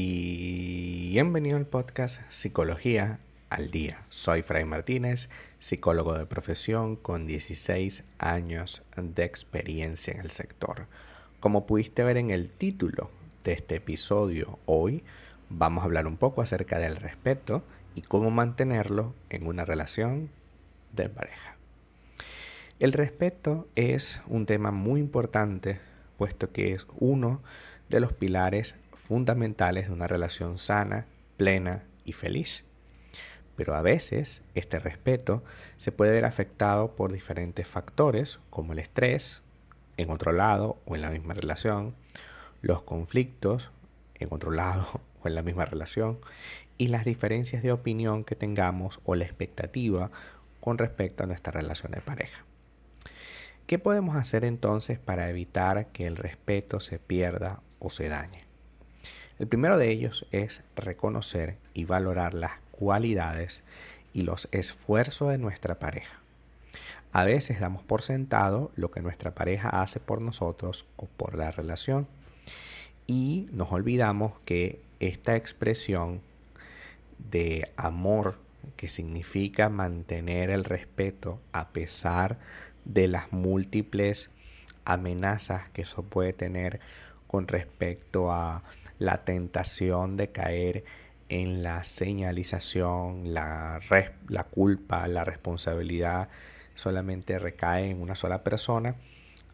Bienvenido al podcast Psicología al Día. Soy Fray Martínez, psicólogo de profesión con 16 años de experiencia en el sector. Como pudiste ver en el título de este episodio, hoy vamos a hablar un poco acerca del respeto y cómo mantenerlo en una relación de pareja. El respeto es un tema muy importante, puesto que es uno de los pilares fundamentales de una relación sana, plena y feliz. Pero a veces este respeto se puede ver afectado por diferentes factores como el estrés en otro lado o en la misma relación, los conflictos en otro lado o en la misma relación y las diferencias de opinión que tengamos o la expectativa con respecto a nuestra relación de pareja. ¿Qué podemos hacer entonces para evitar que el respeto se pierda o se dañe? El primero de ellos es reconocer y valorar las cualidades y los esfuerzos de nuestra pareja. A veces damos por sentado lo que nuestra pareja hace por nosotros o por la relación y nos olvidamos que esta expresión de amor que significa mantener el respeto a pesar de las múltiples amenazas que eso puede tener con respecto a la tentación de caer en la señalización, la, la culpa, la responsabilidad solamente recae en una sola persona,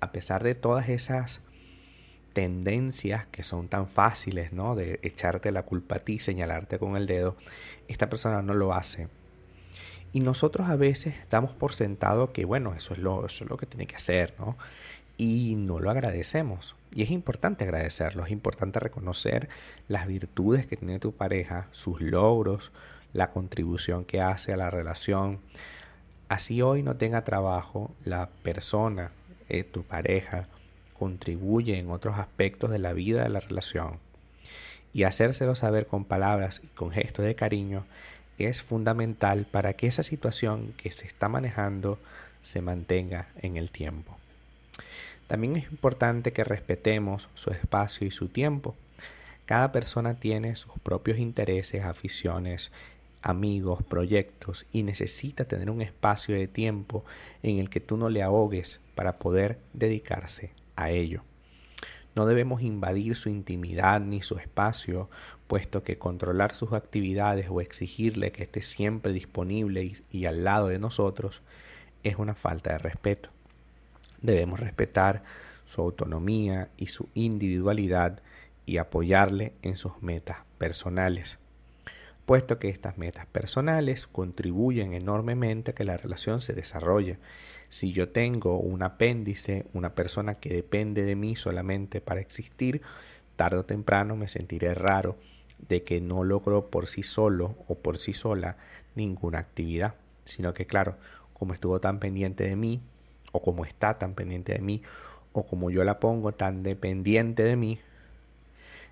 a pesar de todas esas tendencias que son tan fáciles, ¿no? De echarte la culpa a ti, señalarte con el dedo, esta persona no lo hace. Y nosotros a veces damos por sentado que, bueno, eso es lo, eso es lo que tiene que hacer, ¿no? Y no lo agradecemos. Y es importante agradecerlo, es importante reconocer las virtudes que tiene tu pareja, sus logros, la contribución que hace a la relación. Así hoy no tenga trabajo, la persona, eh, tu pareja, contribuye en otros aspectos de la vida de la relación. Y hacérselo saber con palabras y con gestos de cariño es fundamental para que esa situación que se está manejando se mantenga en el tiempo. También es importante que respetemos su espacio y su tiempo. Cada persona tiene sus propios intereses, aficiones, amigos, proyectos y necesita tener un espacio de tiempo en el que tú no le ahogues para poder dedicarse a ello. No debemos invadir su intimidad ni su espacio, puesto que controlar sus actividades o exigirle que esté siempre disponible y, al lado de nosotros es una falta de respeto. Debemos respetar su autonomía y su individualidad y apoyarle en sus metas personales, puesto que estas metas personales contribuyen enormemente a que la relación se desarrolle. Si yo tengo un apéndice, una persona que depende de mí solamente para existir, tarde o temprano me sentiré raro de que no logro por sí solo o por sí sola ninguna actividad, sino que claro, como estuvo tan pendiente de mí, o como está tan pendiente de mí, o como yo la pongo tan dependiente de mí,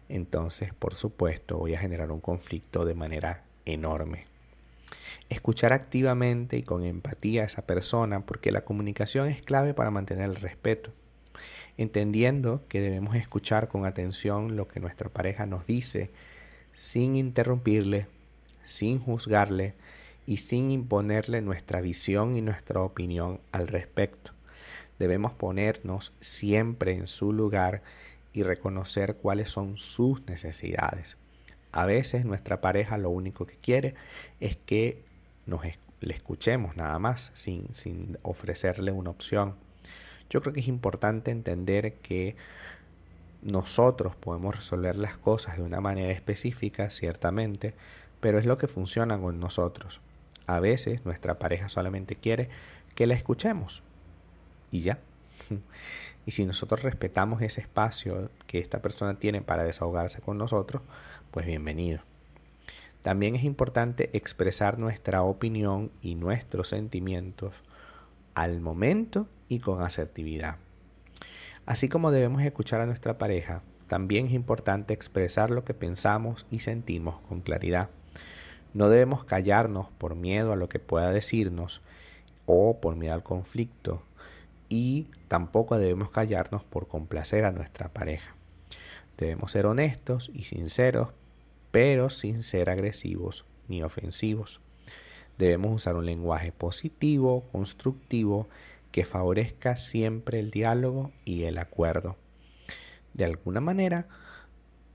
entonces por supuesto voy a generar un conflicto de manera enorme. Escuchar activamente y con empatía a esa persona, porque la comunicación es clave para mantener el respeto. Entendiendo que debemos escuchar con atención lo que nuestra pareja nos dice, sin interrumpirle, sin juzgarle, y sin imponerle nuestra visión y nuestra opinión al respecto. Debemos ponernos siempre en su lugar y reconocer cuáles son sus necesidades. A veces nuestra pareja lo único que quiere es que nos le escuchemos nada más, sin, sin ofrecerle una opción. Yo creo que es importante entender que nosotros podemos resolver las cosas de una manera específica, ciertamente, pero es lo que funciona con nosotros. A veces nuestra pareja solamente quiere que la escuchemos y ya. Y si nosotros respetamos ese espacio que esta persona tiene para desahogarse con nosotros, pues bienvenido. También es importante expresar nuestra opinión y nuestros sentimientos al momento y con asertividad. Así como debemos escuchar a nuestra pareja, también es importante expresar lo que pensamos y sentimos con claridad. No debemos callarnos por miedo a lo que pueda decirnos o por miedo al conflicto y tampoco debemos callarnos por complacer a nuestra pareja. Debemos ser honestos y sinceros pero sin ser agresivos ni ofensivos. Debemos usar un lenguaje positivo, constructivo, que favorezca siempre el diálogo y el acuerdo. De alguna manera,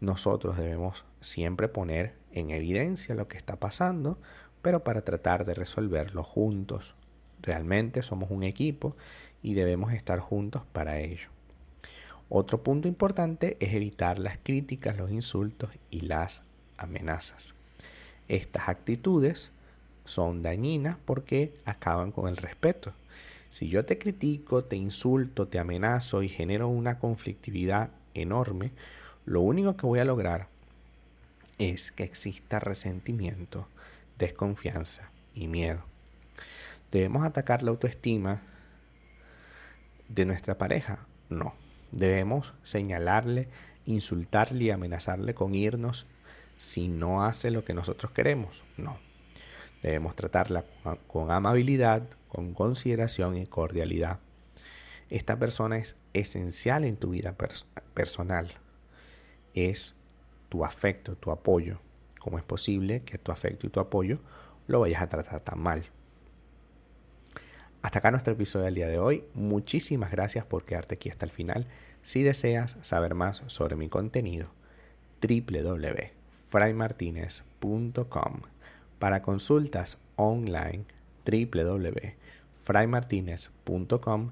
nosotros debemos siempre poner en evidencia lo que está pasando, pero para tratar de resolverlo juntos. Realmente somos un equipo y debemos estar juntos para ello. Otro punto importante es evitar las críticas, los insultos y las amenazas. Estas actitudes son dañinas porque acaban con el respeto. Si yo te critico, te insulto, te amenazo y genero una conflictividad enorme, lo único que voy a lograr es que exista resentimiento, desconfianza y miedo. ¿Debemos atacar la autoestima de nuestra pareja? No. Debemos señalarle, insultarle y amenazarle con irnos si no hace lo que nosotros queremos. No. Debemos tratarla con amabilidad, con consideración y cordialidad. Esta persona es esencial en tu vida personal. Es tu afecto, tu apoyo. ¿Cómo es posible que tu afecto y tu apoyo lo vayas a tratar tan mal? Hasta acá nuestro episodio del día de hoy. Muchísimas gracias por quedarte aquí hasta el final. Si deseas saber más sobre mi contenido, www.fraymartinez.com. Para consultas online, www.fraymartinez.com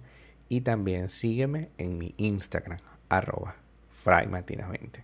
y también sígueme en mi Instagram, arroba fraymartinez20.